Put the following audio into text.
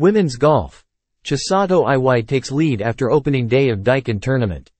Women's golf. Chisato Iwai takes lead after opening day of Daikin tournament.